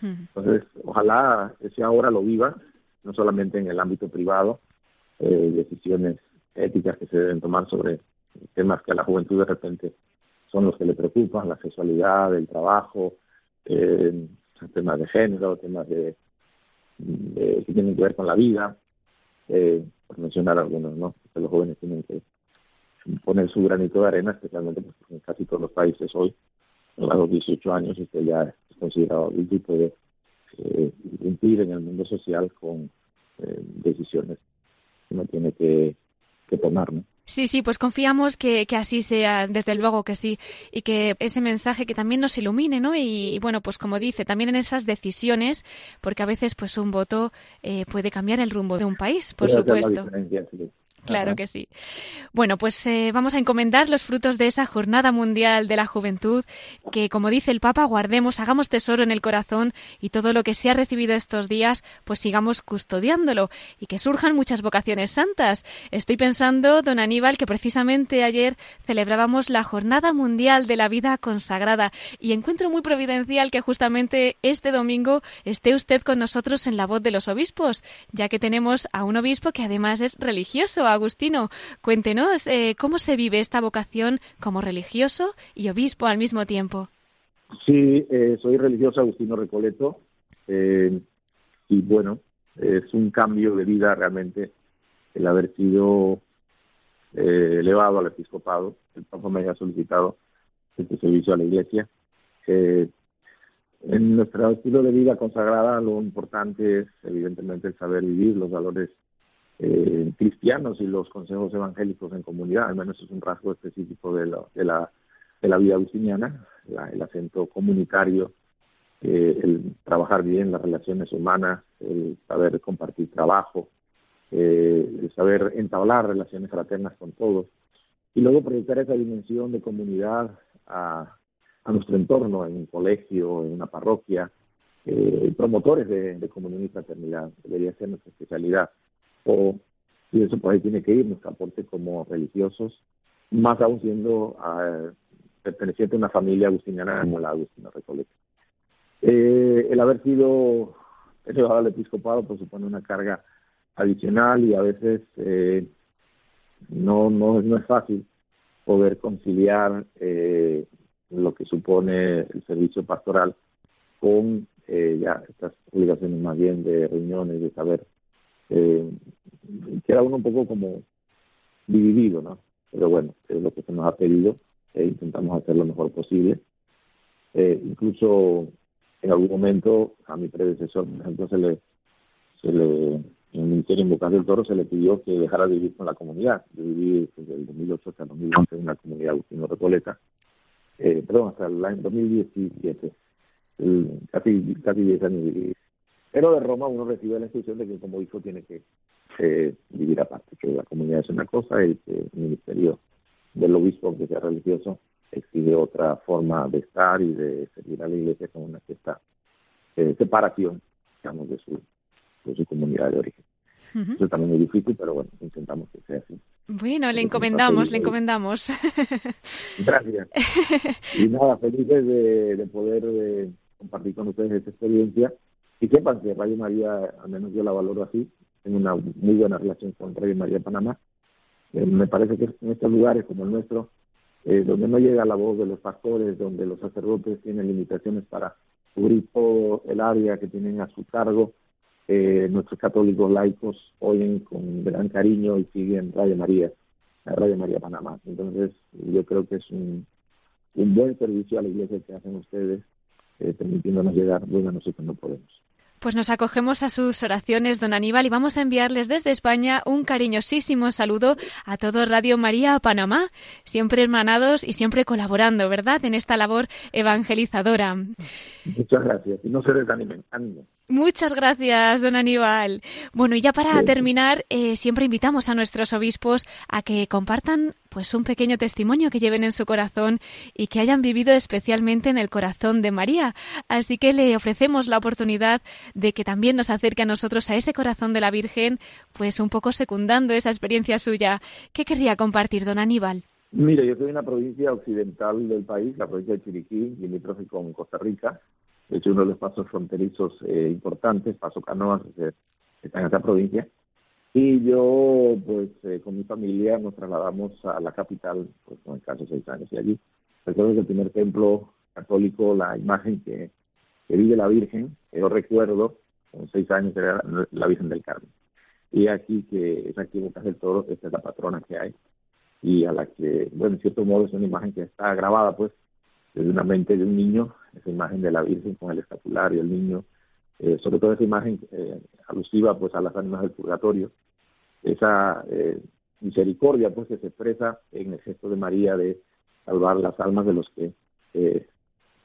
Hmm. Entonces, ojalá ese ahora lo viva, no solamente en el ámbito privado, eh, decisiones éticas que se deben tomar sobre temas que a la juventud de repente son los que le preocupan, la sexualidad, el trabajo, eh, temas de género, temas de, que tienen que ver con la vida, eh, por mencionar algunos, ¿no? Que los jóvenes tienen que poner su granito de arena, especialmente porque en casi todos los países hoy, a los 18 años, usted ya es considerado adulto y puede eh, en el mundo social con eh, decisiones que uno tiene que, que tomar, ¿no? Sí, sí, pues confiamos que, que, así sea, desde luego que sí, y que ese mensaje que también nos ilumine, ¿no? Y, bueno, pues como dice, también en esas decisiones, porque a veces pues un voto eh, puede cambiar el rumbo de un país, por supuesto. Claro que sí. Bueno, pues eh, vamos a encomendar los frutos de esa Jornada Mundial de la Juventud, que como dice el Papa, guardemos, hagamos tesoro en el corazón y todo lo que se ha recibido estos días, pues sigamos custodiándolo y que surjan muchas vocaciones santas. Estoy pensando, don Aníbal, que precisamente ayer celebrábamos la Jornada Mundial de la Vida Consagrada y encuentro muy providencial que justamente este domingo esté usted con nosotros en la voz de los obispos, ya que tenemos a un obispo que además es religioso, Agustino, cuéntenos eh, cómo se vive esta vocación como religioso y obispo al mismo tiempo. Sí, eh, soy religioso Agustino Recoleto eh, y bueno, es un cambio de vida realmente el haber sido elevado al episcopado. El Papa me ha solicitado este servicio a la Iglesia. en nuestro estilo de vida consagrada lo importante es evidentemente el saber vivir los valores eh, cristianos y los consejos evangélicos en comunidad, al menos es un rasgo específico de, la, de la vida agustiniana, el acento comunitario, eh, el trabajar bien las relaciones humanas, el saber compartir trabajo, eh, el saber entablar relaciones fraternas con todos y luego proyectar esa dimensión de comunidad a, a nuestro entorno, en un colegio, en una parroquia, eh, promotores de, de comunión y fraternidad, debería ser nuestra especialidad y eso por ahí tiene que ir nuestro aporte como religiosos, más aún siendo uh, perteneciente a una familia agustiniana como la Agustina Recoleta. Eh, el haber sido elevado al episcopado pues supone una carga adicional y a veces eh, no, no, no es fácil poder conciliar eh, lo que supone el servicio pastoral con eh, ya estas obligaciones más bien de reuniones, de saber eh, queda uno un poco como dividido, ¿no? Pero bueno, es lo que se nos ha pedido e intentamos hacer lo mejor posible. Eh, incluso en algún momento a mi predecesor, por ejemplo, se le, se le en el Ministerio Bocas del Toro se le pidió que dejara de vivir con la comunidad. Yo viví desde el 2008 hasta el 2011 en la comunidad Agustino Recoleta, eh, perdón, hasta el año 2017, el, casi, casi 10 años viví. Pero de Roma uno recibe la instrucción de que como hijo tiene que eh, vivir aparte, que la comunidad es una cosa y que el ministerio del obispo, aunque sea religioso, exige otra forma de estar y de servir a la iglesia con una cierta eh, separación, digamos, de su, de su comunidad de origen. Eso también es difícil, pero bueno, intentamos que sea así. Bueno, le encomendamos, le encomendamos. Gracias. Y nada, felices de, de poder eh, compartir con ustedes esta experiencia. Y sepan que Radio María, al menos yo la valoro así, tengo una muy buena relación con Radio María Panamá. Eh, me parece que en estos lugares como el nuestro, eh, donde no llega la voz de los pastores, donde los sacerdotes tienen limitaciones para cubrir todo el área que tienen a su cargo, eh, nuestros católicos laicos oyen con gran cariño y siguen Radio María, Radio María Panamá. Entonces, yo creo que es un, buen servicio a la iglesia que hacen ustedes, permitiéndonos llegar donde nosotros no podemos. Pues nos acogemos a sus oraciones, don Aníbal, y vamos a enviarles desde España un cariñosísimo saludo a todo Radio María Panamá, siempre hermanados y siempre colaborando, ¿verdad?, en esta labor evangelizadora. Muchas gracias. Y no se desanimen, ánimo. Muchas gracias, don Aníbal. Bueno, y ya para terminar, eh, siempre invitamos a nuestros obispos a que compartan pues un pequeño testimonio que lleven en su corazón y que hayan vivido especialmente en el corazón de María. Así que le ofrecemos la oportunidad de que también nos acerque a nosotros a ese corazón de la Virgen, pues un poco secundando esa experiencia suya. ¿Qué querría compartir, don Aníbal? Mire, yo soy de una provincia occidental del país, la provincia de Chiriquí, limítrofe con Costa Rica. De hecho, uno de los pasos fronterizos eh, importantes, Paso Canoas, eh, está en esta provincia. Y yo, pues, eh, con mi familia nos trasladamos a la capital, pues, con caso seis años. Y allí, recuerdo que el primer templo católico, la imagen que, que la Virgen, que yo recuerdo, con seis años, era la Virgen del Carmen. Y aquí, que es aquí en del Toro, esta es la patrona que hay. Y a la que, bueno, en cierto modo es una imagen que está grabada, pues, desde una mente de un niño, esa imagen de la Virgen con el escapulario, el niño, eh, sobre todo esa imagen eh, alusiva pues a las ánimas del purgatorio, esa eh, misericordia pues que se expresa en el gesto de María de salvar las almas de los que eh,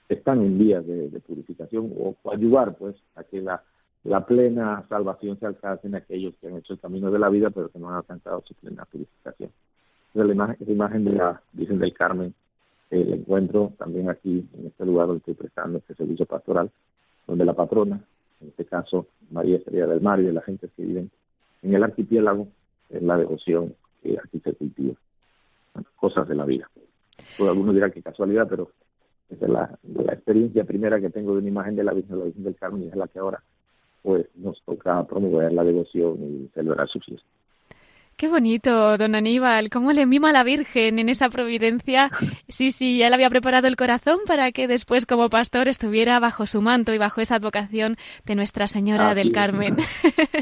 están en vías de, de purificación o, ayudar pues a que la, la plena salvación se alcance en aquellos que han hecho el camino de la vida pero que no han alcanzado su plena purificación. Imagen, esa imagen de la Virgen del Carmen el encuentro también aquí en este lugar donde estoy prestando este servicio pastoral, donde la patrona, en este caso María Estrella del Mar y de la gente que viven en el archipiélago, es la devoción que aquí se cultiva. Cosas de la vida. Pues algunos dirán que casualidad, pero esa es la, la, experiencia primera que tengo de una imagen de la Virgen, la Virgen del Carmen, y es la que ahora pues nos toca promover la devoción y celebrar su fiesta. Qué bonito, don Aníbal, cómo le mima a la Virgen en esa providencia. Sí, sí, ya le había preparado el corazón para que después como pastor estuviera bajo su manto y bajo esa advocación de Nuestra Señora ah, del sí. Carmen.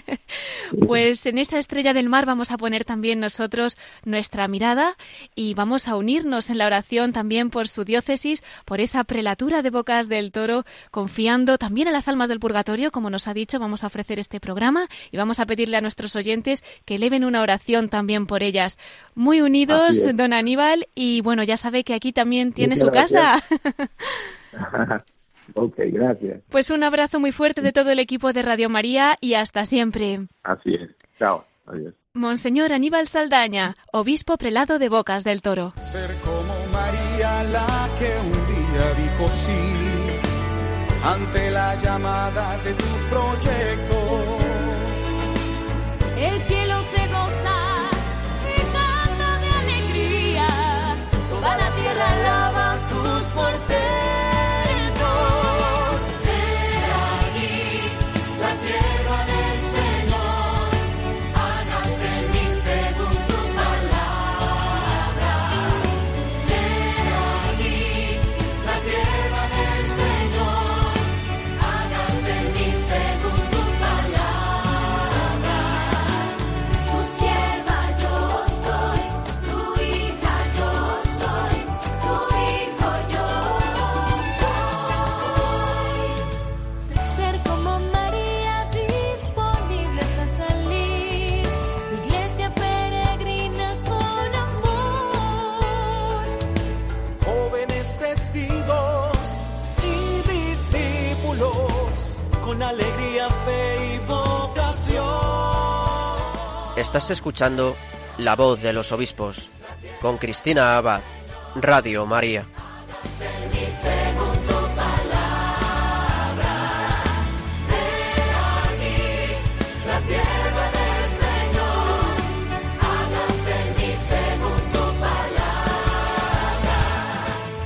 pues en esa estrella del mar vamos a poner también nosotros nuestra mirada y vamos a unirnos en la oración también por su diócesis, por esa prelatura de Bocas del Toro, confiando también en las almas del purgatorio, como nos ha dicho, vamos a ofrecer este programa y vamos a pedirle a nuestros oyentes que eleven una oración también por ellas. Muy unidos, don Aníbal, y bueno, ya sabe que aquí también tiene Muchas su casa. ok, gracias. Pues un abrazo muy fuerte de todo el equipo de Radio María y hasta siempre. Así es. Chao. Adiós. Monseñor Aníbal Saldaña, obispo prelado de Bocas del Toro. Ser como María la que un día dijo sí ante la llamada de tu proyecto. El cielo Estás escuchando La voz de los obispos con Cristina Abad, Radio María.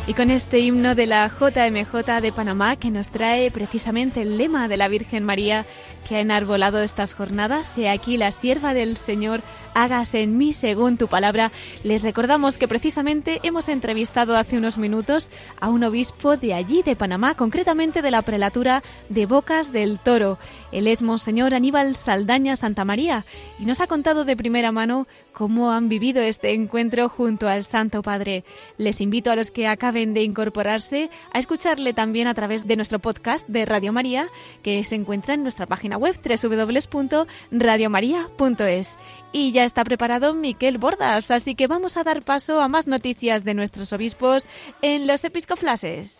Y con este himno de la JMJ de Panamá que nos trae precisamente el lema de la Virgen María que ha enarbolado estas jornadas, He aquí la sierva del Señor, hágase en mí según tu palabra. Les recordamos que precisamente hemos entrevistado hace unos minutos a un obispo de allí, de Panamá, concretamente de la prelatura de Bocas del Toro. Él es Monseñor Aníbal Saldaña Santa María y nos ha contado de primera mano cómo han vivido este encuentro junto al Santo Padre. Les invito a los que acaben de incorporarse a escucharle también a través de nuestro podcast de Radio María, que se encuentra en nuestra página web www.radiomaria.es. Y ya está preparado Miquel Bordas, así que vamos a dar paso a más noticias de nuestros obispos en los episcoflases.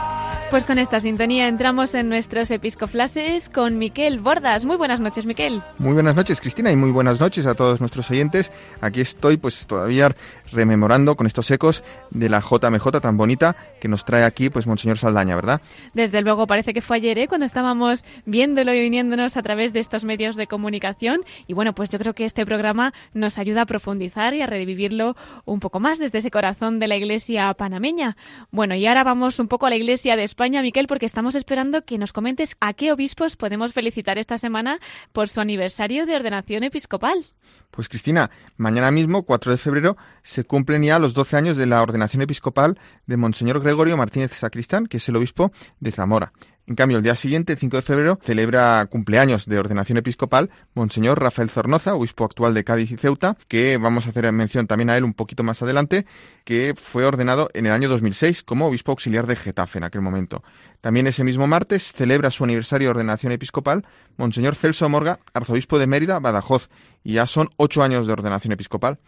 Pues con esta sintonía entramos en nuestros episcoflases con Miquel Bordas. Muy buenas noches, Miquel. Muy buenas noches, Cristina, y muy buenas noches a todos nuestros oyentes. Aquí estoy, pues todavía rememorando con estos ecos de la JMJ tan bonita que nos trae aquí, pues Monseñor Saldaña, ¿verdad? Desde luego, parece que fue ayer, ¿eh? cuando estábamos viéndolo y viniéndonos a través de estos medios de comunicación. Y bueno, pues yo creo que este programa nos ayuda a profundizar y a revivirlo un poco más desde ese corazón de la Iglesia panameña. Bueno, y ahora vamos un poco a la Iglesia de España, Miquel, porque estamos esperando que nos comentes a qué obispos podemos felicitar esta semana por su aniversario de ordenación episcopal. Pues Cristina, mañana mismo, 4 de febrero, se cumplen ya los 12 años de la ordenación episcopal de Monseñor Gregorio Martínez Sacristán, que es el obispo de Zamora. En cambio, el día siguiente, 5 de febrero, celebra cumpleaños de ordenación episcopal Monseñor Rafael Zornoza, obispo actual de Cádiz y Ceuta, que vamos a hacer mención también a él un poquito más adelante, que fue ordenado en el año 2006 como obispo auxiliar de Getafe en aquel momento. También ese mismo martes celebra su aniversario de ordenación episcopal Monseñor Celso Morga, arzobispo de Mérida, Badajoz, y ya son ocho años de ordenación episcopal.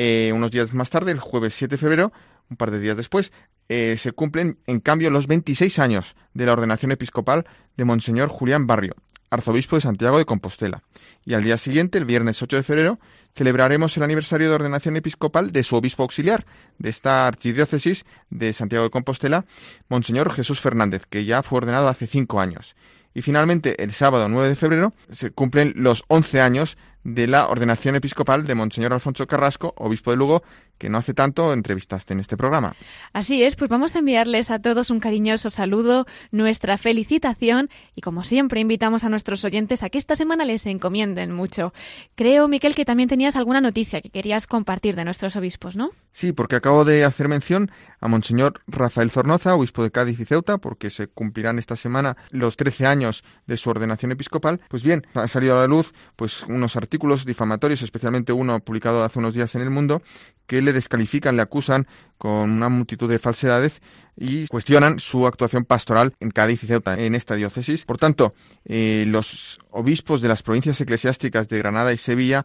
Eh, unos días más tarde, el jueves 7 de febrero, un par de días después, eh, se cumplen en cambio los 26 años de la ordenación episcopal de Monseñor Julián Barrio, arzobispo de Santiago de Compostela. Y al día siguiente, el viernes 8 de febrero, celebraremos el aniversario de ordenación episcopal de su obispo auxiliar de esta archidiócesis de Santiago de Compostela, Monseñor Jesús Fernández, que ya fue ordenado hace cinco años. Y finalmente, el sábado 9 de febrero, se cumplen los 11 años de la ordenación episcopal de Monseñor Alfonso Carrasco, obispo de Lugo, que no hace tanto entrevistaste en este programa. Así es, pues vamos a enviarles a todos un cariñoso saludo, nuestra felicitación y como siempre invitamos a nuestros oyentes a que esta semana les encomienden mucho. Creo, Miquel, que también tenías alguna noticia que querías compartir de nuestros obispos, ¿no? Sí, porque acabo de hacer mención a Monseñor Rafael Zornoza, obispo de Cádiz y Ceuta, porque se cumplirán esta semana los 13 años de su ordenación episcopal. Pues bien, ha salido a la luz pues unos artículos difamatorios, especialmente uno publicado hace unos días en El Mundo, que descalifican, le acusan con una multitud de falsedades y cuestionan su actuación pastoral en Cádiz y Ceuta, en esta diócesis. Por tanto, eh, los obispos de las provincias eclesiásticas de Granada y Sevilla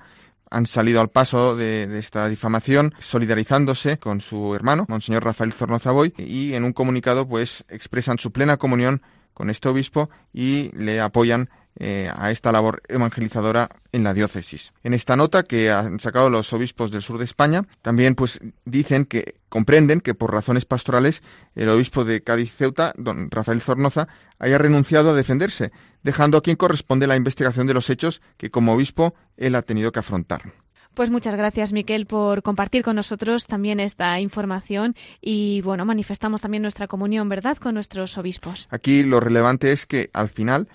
han salido al paso de, de, esta difamación, solidarizándose con su hermano, Monseñor Rafael Zornozaboy, y en un comunicado pues expresan su plena comunión con este obispo y le apoyan eh, a esta labor evangelizadora en la diócesis. En esta nota que han sacado los obispos del sur de España, también pues dicen que comprenden que por razones pastorales el obispo de Cádiz Ceuta, don Rafael Zornoza, haya renunciado a defenderse, dejando a quien corresponde la investigación de los hechos que como obispo él ha tenido que afrontar. Pues muchas gracias, Miquel, por compartir con nosotros también esta información y, bueno, manifestamos también nuestra comunión, ¿verdad?, con nuestros obispos. Aquí lo relevante es que, al final,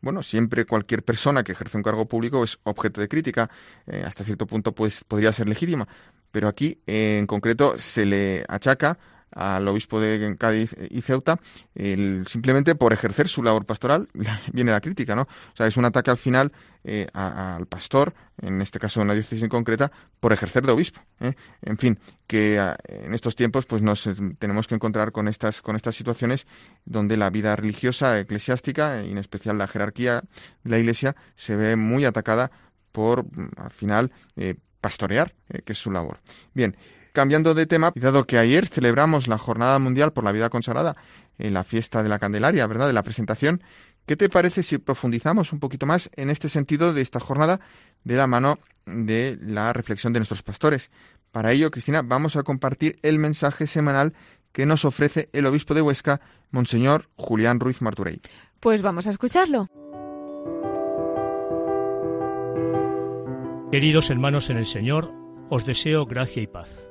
bueno, siempre cualquier persona que ejerce un cargo público es objeto de crítica, eh, hasta cierto punto pues podría ser legítima, pero aquí en concreto se le achaca al obispo de Cádiz y Ceuta, el, simplemente por ejercer su labor pastoral, viene la crítica, ¿no? O sea, es un ataque al final eh, al pastor, en este caso en una diócesis concreta, por ejercer de obispo. ¿eh? En fin, que ah, en estos tiempos pues nos tenemos que encontrar con estas, con estas situaciones donde la vida religiosa, eclesiástica, y en especial la jerarquía de la Iglesia, se ve muy atacada por, al final, eh, pastorear, que es su labor. Bien, Cambiando de tema, dado que ayer celebramos la Jornada Mundial por la Vida Consagrada en la fiesta de la Candelaria, ¿verdad? De la presentación, ¿qué te parece si profundizamos un poquito más en este sentido de esta jornada de la mano de la reflexión de nuestros pastores? Para ello, Cristina, vamos a compartir el mensaje semanal que nos ofrece el obispo de Huesca, Monseñor Julián Ruiz Marturey. Pues vamos a escucharlo. Queridos hermanos en el Señor, os deseo gracia y paz.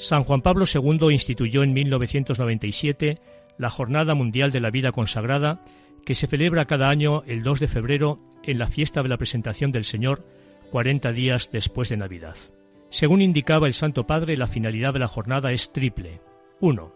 San Juan Pablo II instituyó en 1997 la Jornada Mundial de la Vida Consagrada, que se celebra cada año el 2 de febrero en la fiesta de la presentación del Señor, 40 días después de Navidad. Según indicaba el Santo Padre, la finalidad de la jornada es triple. 1.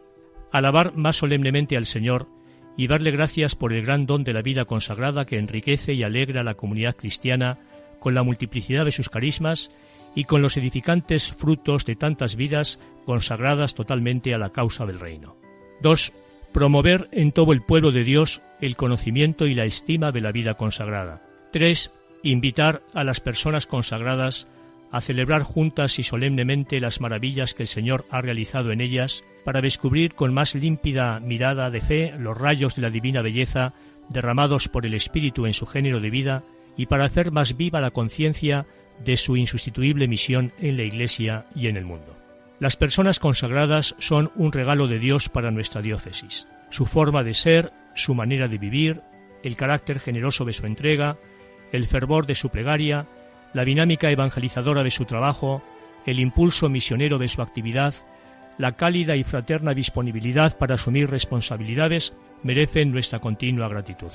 Alabar más solemnemente al Señor y darle gracias por el gran don de la vida consagrada que enriquece y alegra a la comunidad cristiana con la multiplicidad de sus carismas y con los edificantes frutos de tantas vidas consagradas totalmente a la causa del reino. 2. Promover en todo el pueblo de Dios el conocimiento y la estima de la vida consagrada. 3. Invitar a las personas consagradas a celebrar juntas y solemnemente las maravillas que el Señor ha realizado en ellas, para descubrir con más límpida mirada de fe los rayos de la divina belleza derramados por el Espíritu en su género de vida, y para hacer más viva la conciencia de su insustituible misión en la Iglesia y en el mundo. Las personas consagradas son un regalo de Dios para nuestra diócesis. Su forma de ser, su manera de vivir, el carácter generoso de su entrega, el fervor de su plegaria, la dinámica evangelizadora de su trabajo, el impulso misionero de su actividad, la cálida y fraterna disponibilidad para asumir responsabilidades merecen nuestra continua gratitud.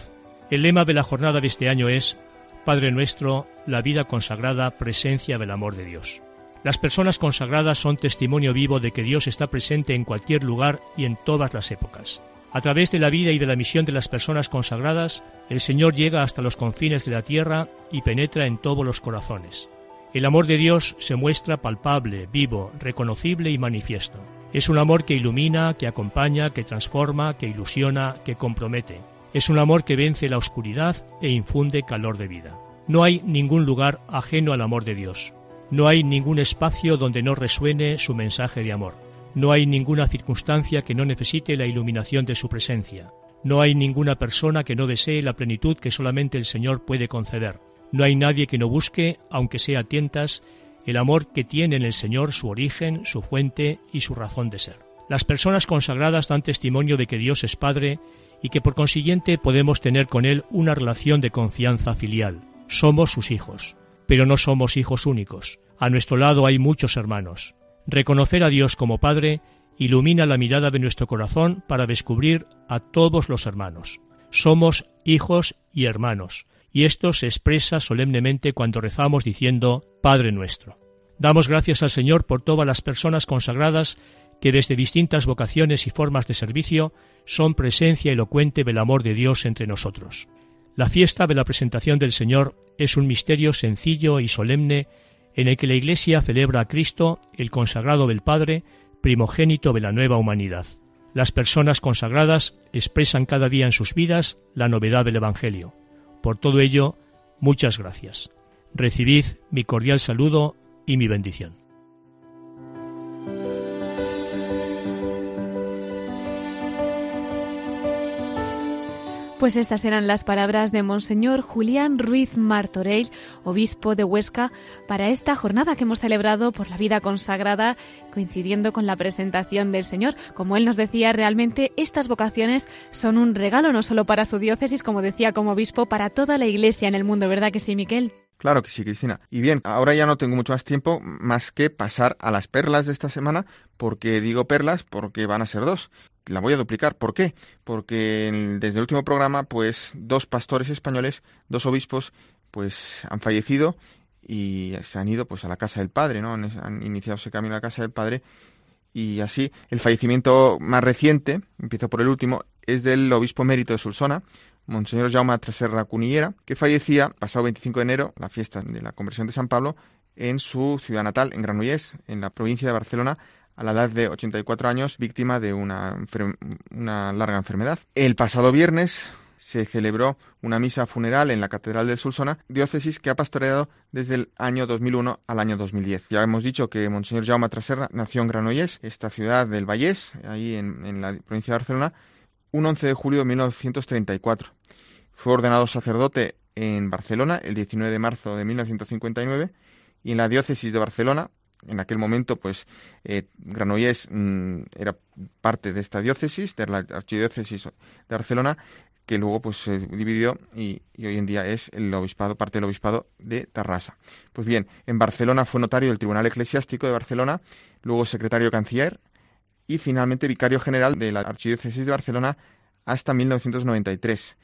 El lema de la jornada de este año es Padre nuestro, la vida consagrada, presencia del amor de Dios. Las personas consagradas son testimonio vivo de que Dios está presente en cualquier lugar y en todas las épocas. A través de la vida y de la misión de las personas consagradas, el Señor llega hasta los confines de la tierra y penetra en todos los corazones. El amor de Dios se muestra palpable, vivo, reconocible y manifiesto. Es un amor que ilumina, que acompaña, que transforma, que ilusiona, que compromete. Es un amor que vence la oscuridad e infunde calor de vida. No hay ningún lugar ajeno al amor de Dios. No hay ningún espacio donde no resuene su mensaje de amor. No hay ninguna circunstancia que no necesite la iluminación de su presencia. No hay ninguna persona que no desee la plenitud que solamente el Señor puede conceder. No hay nadie que no busque, aunque sea a tientas, el amor que tiene en el Señor su origen, su fuente y su razón de ser. Las personas consagradas dan testimonio de que Dios es Padre y que por consiguiente podemos tener con Él una relación de confianza filial. Somos sus hijos, pero no somos hijos únicos. A nuestro lado hay muchos hermanos. Reconocer a Dios como Padre ilumina la mirada de nuestro corazón para descubrir a todos los hermanos. Somos hijos y hermanos, y esto se expresa solemnemente cuando rezamos diciendo Padre nuestro. Damos gracias al Señor por todas las personas consagradas que desde distintas vocaciones y formas de servicio son presencia elocuente del amor de Dios entre nosotros. La fiesta de la presentación del Señor es un misterio sencillo y solemne en el que la Iglesia celebra a Cristo, el consagrado del Padre, primogénito de la nueva humanidad. Las personas consagradas expresan cada día en sus vidas la novedad del Evangelio. Por todo ello, muchas gracias. Recibid mi cordial saludo y mi bendición. Pues estas eran las palabras de Monseñor Julián Ruiz Martorell, obispo de Huesca, para esta jornada que hemos celebrado por la vida consagrada, coincidiendo con la presentación del Señor. Como él nos decía, realmente estas vocaciones son un regalo no solo para su diócesis, como decía como obispo, para toda la Iglesia en el mundo, ¿verdad que sí, Miquel? Claro que sí, Cristina. Y bien, ahora ya no tengo mucho más tiempo más que pasar a las perlas de esta semana, porque digo perlas porque van a ser dos la voy a duplicar. ¿Por qué? Porque desde el último programa, pues dos pastores españoles, dos obispos, pues han fallecido y se han ido pues a la casa del padre, ¿no? Han, iniciado ese camino a la casa del padre y así el fallecimiento más reciente, empiezo por el último, es del obispo mérito de Sulsona, Monseñor Jaume Traserra Cunillera, que fallecía pasado 25 de enero, la fiesta de la conversión de San Pablo, en su ciudad natal, en Granollers, en la provincia de Barcelona, a la edad de 84 años, víctima de una, una larga enfermedad. El pasado viernes se celebró una misa funeral en la Catedral del Sulsona, diócesis que ha pastoreado desde el año 2001 al año 2010. Ya hemos dicho que Monseñor Jaume Traserra nació en Granollers, esta ciudad del Vallés, ahí en, en la provincia de Barcelona, un 11 de julio de 1934. Fue ordenado sacerdote en Barcelona el 19 de marzo de 1959 y en la diócesis de Barcelona, en aquel momento, pues eh, Granollers mm, era parte de esta diócesis, de la archidiócesis de Barcelona, que luego pues se dividió y, y, hoy en día es el obispado, parte del obispado de Tarrasa. Pues bien, en Barcelona fue notario del Tribunal Eclesiástico de Barcelona, luego secretario canciller y finalmente vicario general de la archidiócesis de Barcelona hasta 1993.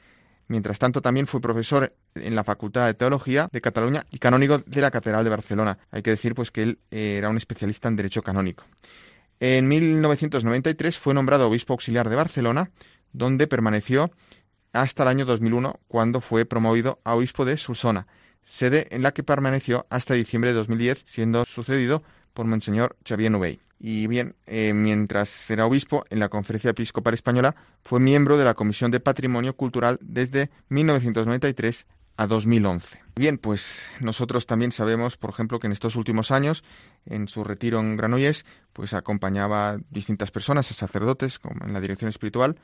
Mientras tanto, también fue profesor en la Facultad de Teología de Cataluña y canónigo de la Catedral de Barcelona. Hay que decir pues que él eh, era un especialista en derecho canónico. En 1993 fue nombrado obispo auxiliar de Barcelona, donde permaneció hasta el año 2001, cuando fue promovido a obispo de Susona, sede en la que permaneció hasta diciembre de 2010, siendo sucedido por Monseñor Xavier Nubey. Y bien, eh, mientras era obispo en la Conferencia Episcopal Española, fue miembro de la Comisión de Patrimonio Cultural desde 1993 a 2011. Bien, pues nosotros también sabemos, por ejemplo, que en estos últimos años, en su retiro en Granollers, pues acompañaba a distintas personas, a sacerdotes, como en la dirección espiritual.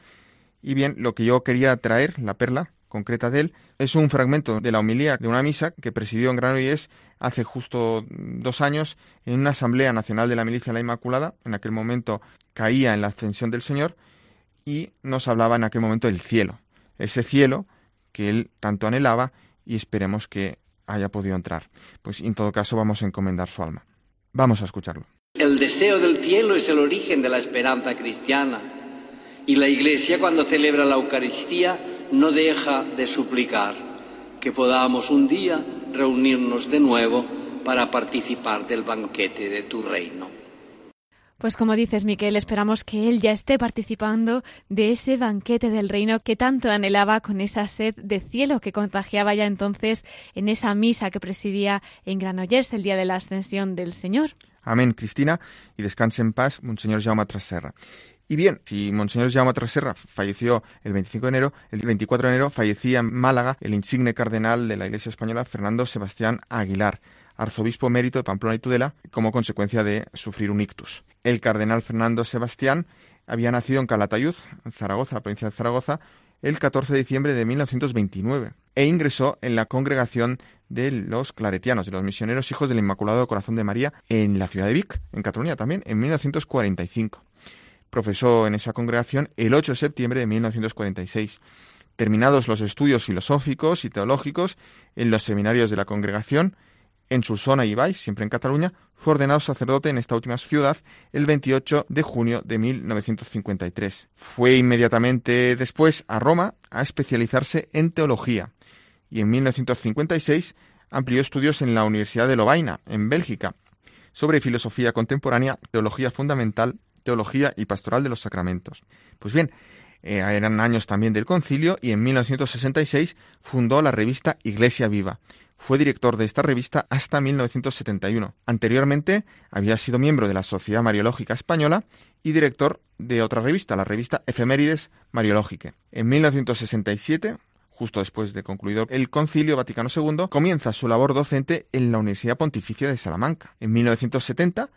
Y bien, lo que yo quería traer, la perla, concreta de él, es un fragmento de la homilía de una misa que presidió en Granollers hace justo dos años en una Asamblea Nacional de la Milicia de la Inmaculada. En aquel momento caía en la ascensión del Señor y nos hablaba en aquel momento del cielo. Ese cielo que él tanto anhelaba y esperemos que haya podido entrar. Pues en todo caso vamos a encomendar su alma. Vamos a escucharlo. El deseo del cielo es el origen de la esperanza cristiana y la Iglesia cuando celebra la Eucaristía no deja de suplicar que podamos un día reunirnos de nuevo para participar del banquete de tu reino. Pues como dices, Miquel, esperamos que él ya esté participando de ese banquete del reino que tanto anhelaba con esa sed de cielo que contagiaba ya entonces en esa misa que presidía en Granollers el día de la ascensión del Señor. Amén, Cristina, y descanse en paz, Monseñor Jaume Traserra. Y bien, si Monseñor Jaume Traserra falleció el 25 de enero, el 24 de enero fallecía en Málaga el insigne cardenal de la Iglesia Española, Fernando Sebastián Aguilar, arzobispo emérito de Pamplona y Tudela, como consecuencia de sufrir un ictus. El cardenal Fernando Sebastián había nacido en Calatayud, en Zaragoza, la provincia de Zaragoza, el 14 de diciembre de 1929 e ingresó en la congregación de los claretianos, de los misioneros hijos del Inmaculado Corazón de María, en la ciudad de Vic, en Cataluña también, en 1945. Profesó en esa congregación el 8 de septiembre de 1946. Terminados los estudios filosóficos y teológicos en los seminarios de la congregación, en Solsona y Valls, siempre en Cataluña, fue ordenado sacerdote en esta última ciudad el 28 de junio de 1953. Fue inmediatamente después a Roma a especializarse en teología y en 1956 amplió estudios en la Universidad de Lovaina, en Bélgica, sobre filosofía contemporánea, teología fundamental, teología y pastoral de los sacramentos. Pues bien, eh, eran años también del concilio y en 1966 fundó la revista Iglesia Viva. Fue director de esta revista hasta 1971. Anteriormente había sido miembro de la Sociedad Mariológica Española y director de otra revista, la revista Efemérides Mariológica. En 1967 justo después de concluido el Concilio Vaticano II, comienza su labor docente en la Universidad Pontificia de Salamanca. En 1970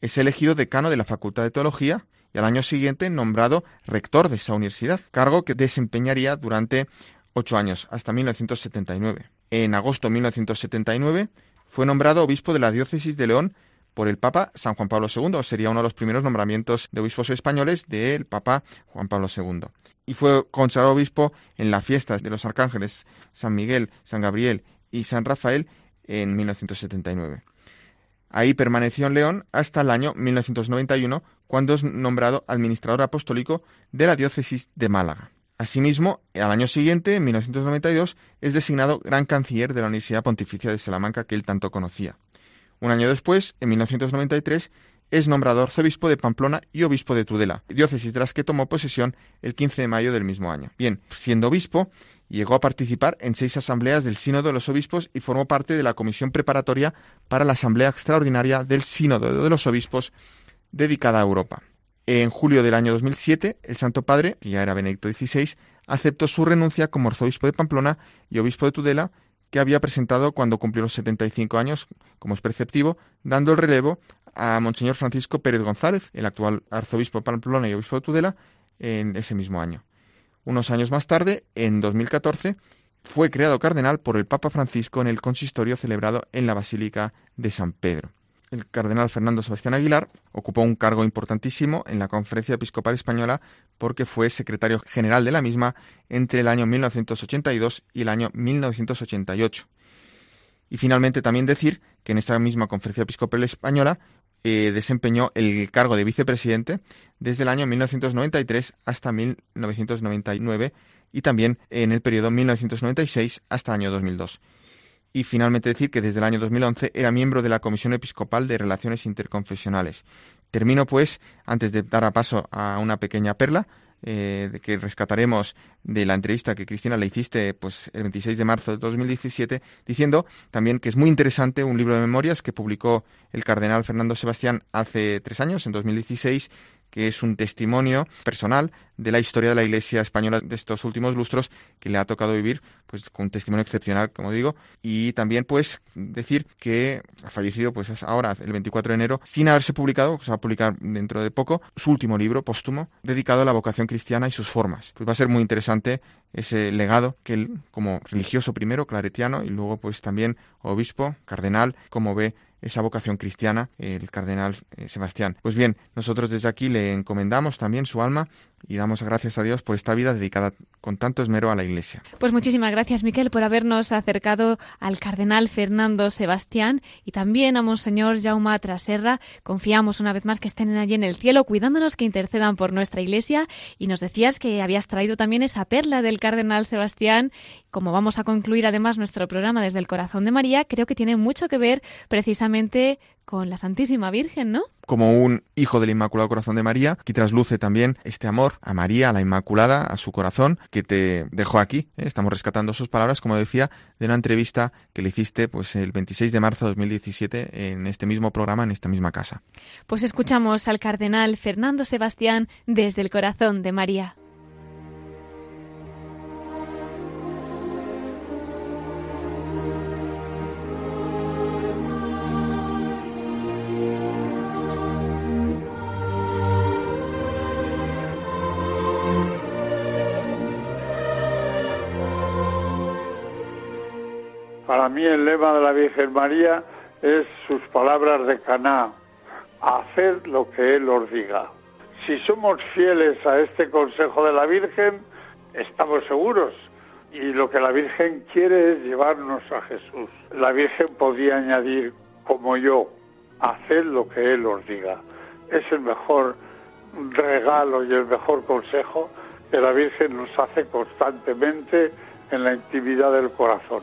es elegido decano de la Facultad de Teología y al año siguiente nombrado rector de esa universidad, cargo que desempeñaría durante ocho años, hasta 1979. En agosto de 1979 fue nombrado obispo de la diócesis de León por el Papa San Juan Pablo II. Sería uno de los primeros nombramientos de obispos españoles del Papa Juan Pablo II. Y fue consagrado obispo en las fiestas de los arcángeles San Miguel, San Gabriel y San Rafael en 1979. Ahí permaneció en León hasta el año 1991, cuando es nombrado administrador apostólico de la diócesis de Málaga. Asimismo, al año siguiente, en 1992, es designado gran canciller de la Universidad Pontificia de Salamanca que él tanto conocía. Un año después, en 1993, es nombrado arzobispo de Pamplona y obispo de Tudela, diócesis de las que tomó posesión el 15 de mayo del mismo año. Bien, siendo obispo, llegó a participar en seis asambleas del Sínodo de los Obispos y formó parte de la comisión preparatoria para la Asamblea Extraordinaria del Sínodo de los Obispos dedicada a Europa. En julio del año 2007, el Santo Padre, que ya era Benedicto XVI, aceptó su renuncia como arzobispo de Pamplona y obispo de Tudela, que había presentado cuando cumplió los 75 años, como es perceptivo, dando el relevo a Monseñor Francisco Pérez González, el actual arzobispo de Pamplona y obispo de Tudela, en ese mismo año. Unos años más tarde, en 2014, fue creado cardenal por el Papa Francisco en el consistorio celebrado en la Basílica de San Pedro. El cardenal Fernando Sebastián Aguilar ocupó un cargo importantísimo en la Conferencia Episcopal Española porque fue secretario general de la misma entre el año 1982 y el año 1988. Y finalmente también decir que en esa misma Conferencia Episcopal Española eh, desempeñó el cargo de vicepresidente desde el año 1993 hasta 1999 y también en el periodo 1996 hasta el año 2002. Y finalmente decir que desde el año 2011 era miembro de la Comisión Episcopal de Relaciones Interconfesionales. Termino, pues, antes de dar a paso a una pequeña perla, eh, que rescataremos de la entrevista que Cristina le hiciste pues, el 26 de marzo de 2017, diciendo también que es muy interesante un libro de memorias que publicó el cardenal Fernando Sebastián hace tres años, en 2016, que es un testimonio personal de la historia de la Iglesia española de estos últimos lustros que le ha tocado vivir, pues con un testimonio excepcional, como digo, y también pues decir que ha fallecido pues ahora el 24 de enero sin haberse publicado, se va a publicar dentro de poco, su último libro póstumo dedicado a la vocación cristiana y sus formas. Pues va a ser muy interesante ese legado que él como religioso primero, claretiano y luego pues también obispo, cardenal, como ve esa vocación cristiana, el cardenal eh, Sebastián. Pues bien, nosotros desde aquí le encomendamos también su alma y damos gracias a Dios por esta vida dedicada con tanto esmero a la Iglesia. Pues muchísimas gracias, Miquel, por habernos acercado al cardenal Fernando Sebastián y también a Monseñor Jaume Traserra. Confiamos una vez más que estén allí en el cielo, cuidándonos, que intercedan por nuestra Iglesia. Y nos decías que habías traído también esa perla del cardenal Sebastián. Como vamos a concluir además nuestro programa desde el corazón de María, creo que tiene mucho que ver precisamente con la Santísima Virgen, ¿no? Como un hijo del Inmaculado Corazón de María, que trasluce también este amor a María, a la Inmaculada, a su corazón, que te dejó aquí. ¿eh? Estamos rescatando sus palabras, como decía, de una entrevista que le hiciste pues, el 26 de marzo de 2017 en este mismo programa, en esta misma casa. Pues escuchamos al cardenal Fernando Sebastián desde el corazón de María. Para mí el lema de la Virgen María es sus palabras de Caná, haced lo que Él os diga. Si somos fieles a este consejo de la Virgen, estamos seguros. Y lo que la Virgen quiere es llevarnos a Jesús. La Virgen podía añadir, como yo, haced lo que Él os diga. Es el mejor regalo y el mejor consejo que la Virgen nos hace constantemente en la intimidad del corazón.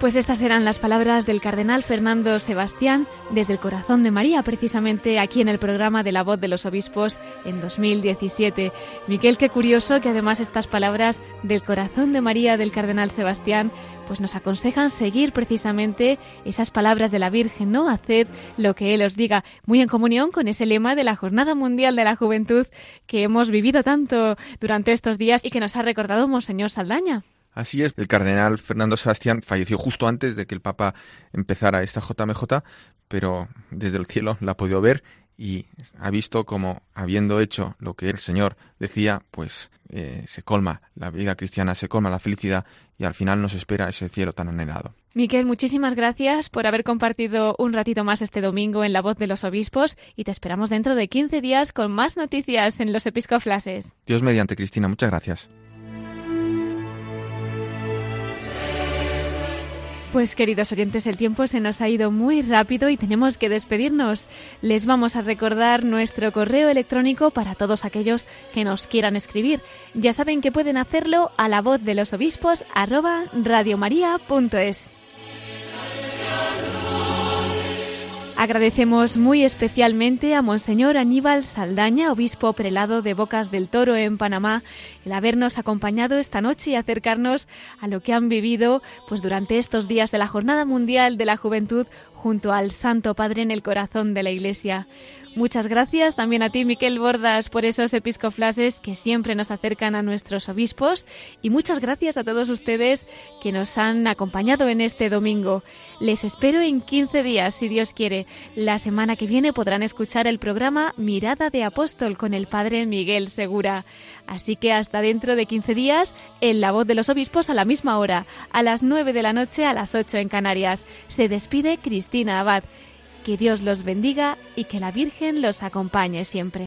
Pues estas eran las palabras del cardenal Fernando Sebastián desde el corazón de María, precisamente aquí en el programa de la voz de los obispos en 2017. Miquel, qué curioso que además estas palabras del corazón de María del cardenal Sebastián pues nos aconsejan seguir precisamente esas palabras de la Virgen, ¿no? Haced lo que Él os diga, muy en comunión con ese lema de la Jornada Mundial de la Juventud que hemos vivido tanto durante estos días y que nos ha recordado Monseñor Saldaña. Así es, el cardenal Fernando Sebastián falleció justo antes de que el Papa empezara esta JMJ, pero desde el cielo la ha podido ver y ha visto como, habiendo hecho lo que el Señor decía, pues eh, se colma la vida cristiana, se colma la felicidad y al final nos espera ese cielo tan anhelado. Miquel, muchísimas gracias por haber compartido un ratito más este domingo en La Voz de los Obispos y te esperamos dentro de 15 días con más noticias en los Episcoflases. Dios mediante, Cristina, muchas gracias. Pues queridos oyentes, el tiempo se nos ha ido muy rápido y tenemos que despedirnos. Les vamos a recordar nuestro correo electrónico para todos aquellos que nos quieran escribir. Ya saben que pueden hacerlo a la voz de los obispos arroba radiomaria.es. Agradecemos muy especialmente a Monseñor Aníbal Saldaña, obispo prelado de Bocas del Toro en Panamá, el habernos acompañado esta noche y acercarnos a lo que han vivido pues durante estos días de la Jornada Mundial de la Juventud junto al Santo Padre en el corazón de la Iglesia. Muchas gracias también a ti, Miquel Bordas, por esos episcoflases que siempre nos acercan a nuestros obispos y muchas gracias a todos ustedes que nos han acompañado en este domingo. Les espero en 15 días, si Dios quiere. La semana que viene podrán escuchar el programa Mirada de Apóstol con el Padre Miguel Segura. Así que hasta dentro de 15 días, en La Voz de los Obispos a la misma hora, a las 9 de la noche a las 8 en Canarias. Se despide Cristina Abad. Que Dios los bendiga y que la Virgen los acompañe siempre.